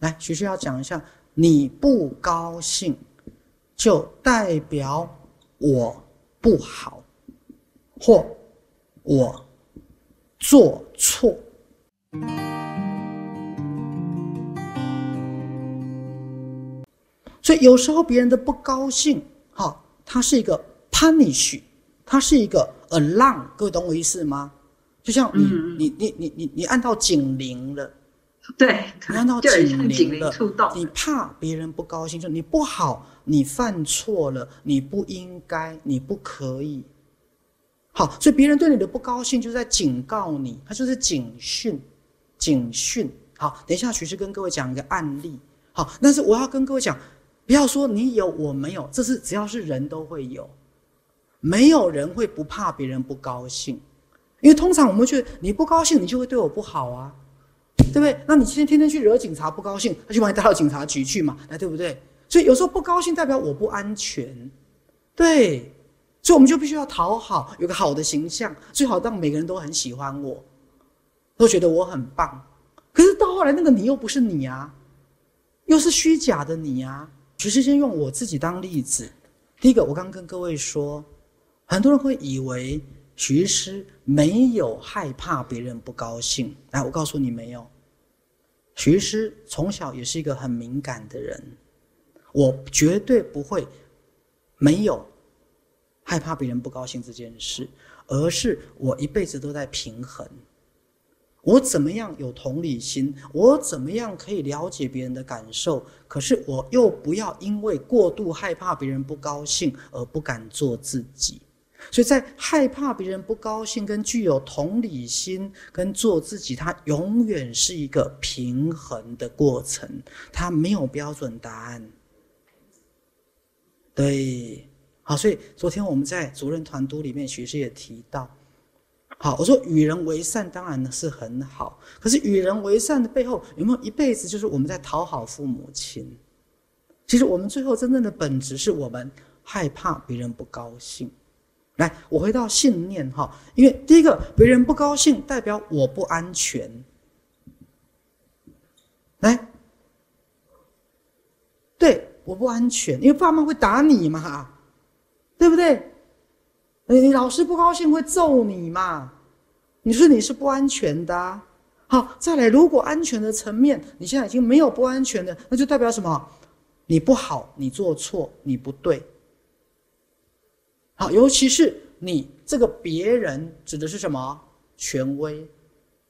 来，徐徐要讲一下，你不高兴，就代表我不好，或我做错。所以有时候别人的不高兴，哈，它是一个 punish，它是一个 alarm，各位懂我意思吗？就像你你你你你你按到警铃了，对，你按到警铃了，你怕别人不高兴，就你不好，你犯错了，你不应该，你不可以。好，所以别人对你的不高兴，就是在警告你，他就是警讯，警讯。好，等一下，徐师跟各位讲一个案例。好，但是我要跟各位讲。不要说你有我没有，这是只要是人都会有，没有人会不怕别人不高兴，因为通常我们觉得你不高兴，你就会对我不好啊，对不对？那你今天天天去惹警察不高兴，他就把你带到警察局去嘛，哎，对不对？所以有时候不高兴代表我不安全，对，所以我们就必须要讨好，有个好的形象，最好让每个人都很喜欢我，都觉得我很棒。可是到后来，那个你又不是你啊，又是虚假的你啊。其实先用我自己当例子。第一个，我刚跟各位说，很多人会以为徐师没有害怕别人不高兴。来，我告诉你，没有。徐师从小也是一个很敏感的人，我绝对不会没有害怕别人不高兴这件事，而是我一辈子都在平衡。我怎么样有同理心？我怎么样可以了解别人的感受？可是我又不要因为过度害怕别人不高兴而不敢做自己。所以在害怕别人不高兴跟具有同理心跟做自己，它永远是一个平衡的过程，它没有标准答案。对，好，所以昨天我们在主任团督里面，学师也提到。好，我说与人为善当然是很好，可是与人为善的背后有没有一辈子就是我们在讨好父母亲？其实我们最后真正的本质是我们害怕别人不高兴。来，我回到信念哈，因为第一个别人不高兴代表我不安全。来，对，我不安全，因为爸妈会打你嘛，对不对？你老师不高兴会揍你嘛？你说你是不安全的。好，再来，如果安全的层面，你现在已经没有不安全的，那就代表什么？你不好，你做错，你不对。好，尤其是你这个别人指的是什么？权威，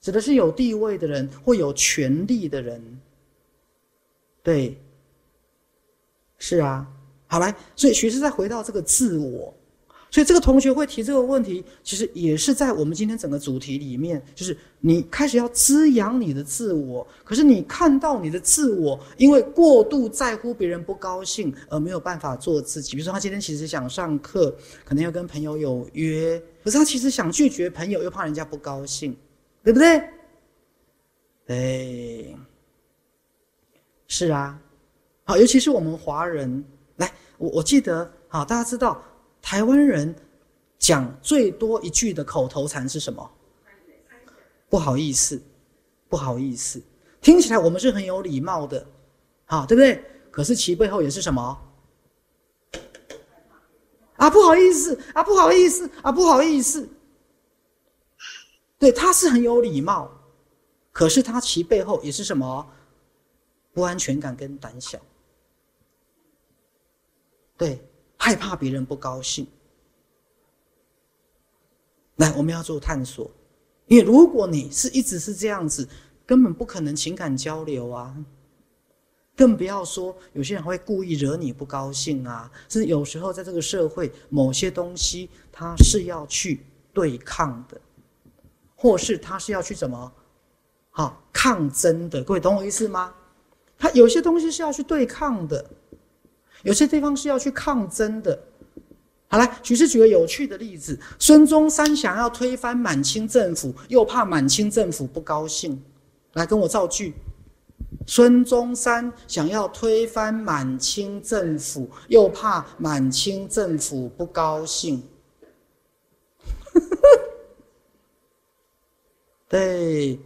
指的是有地位的人或有权力的人。对，是啊。好来，所以学生再回到这个自我。所以这个同学会提这个问题，其实也是在我们今天整个主题里面，就是你开始要滋养你的自我，可是你看到你的自我因为过度在乎别人不高兴而没有办法做自己。比如说他今天其实想上课，可能要跟朋友有约，可是他其实想拒绝朋友，又怕人家不高兴，对不对？对，是啊，好，尤其是我们华人，来，我我记得，好，大家知道。台湾人讲最多一句的口头禅是什么？不好意思，不好意思，听起来我们是很有礼貌的，好，对不对？可是其背后也是什么？啊，不好意思，啊，不好意思，啊，不好意思。对，他是很有礼貌，可是他其背后也是什么？不安全感跟胆小。对。害怕别人不高兴，来，我们要做探索，因为如果你是一直是这样子，根本不可能情感交流啊，更不要说有些人会故意惹你不高兴啊，是有时候在这个社会，某些东西他是要去对抗的，或是他是要去怎么，好抗争的，各位懂我意思吗？他有些东西是要去对抗的。有些地方是要去抗争的。好来，举是举个有趣的例子：孙中山想要推翻满清政府，又怕满清政府不高兴。来跟我造句：孙中山想要推翻满清政府，又怕满清政府不高兴。对，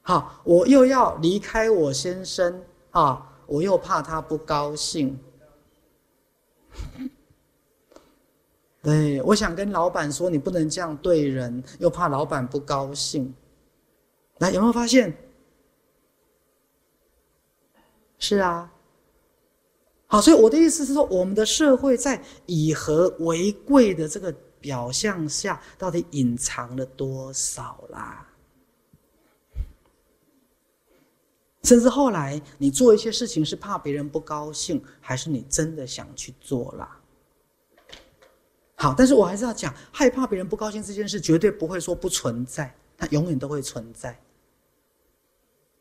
好，我又要离开我先生，啊，我又怕他不高兴。对，我想跟老板说，你不能这样对人，又怕老板不高兴。来，有没有发现？是啊。好，所以我的意思是说，我们的社会在以和为贵的这个表象下，到底隐藏了多少啦？甚至后来，你做一些事情是怕别人不高兴，还是你真的想去做啦？好，但是我还是要讲，害怕别人不高兴这件事，绝对不会说不存在，它永远都会存在。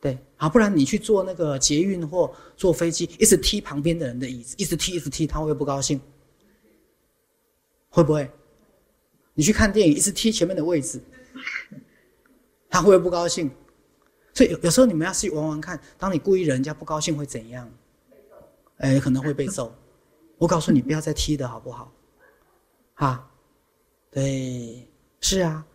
对，好，不然你去坐那个捷运或坐飞机，一直踢旁边的人的椅子，一直踢，一直踢，他会不高兴？会不会？你去看电影，一直踢前面的位置，他会不会不高兴？所以有有时候你们要去玩玩看，当你故意人家不高兴会怎样？哎，可能会被揍。我告诉你，不要再踢的好不好？啊，对，是啊。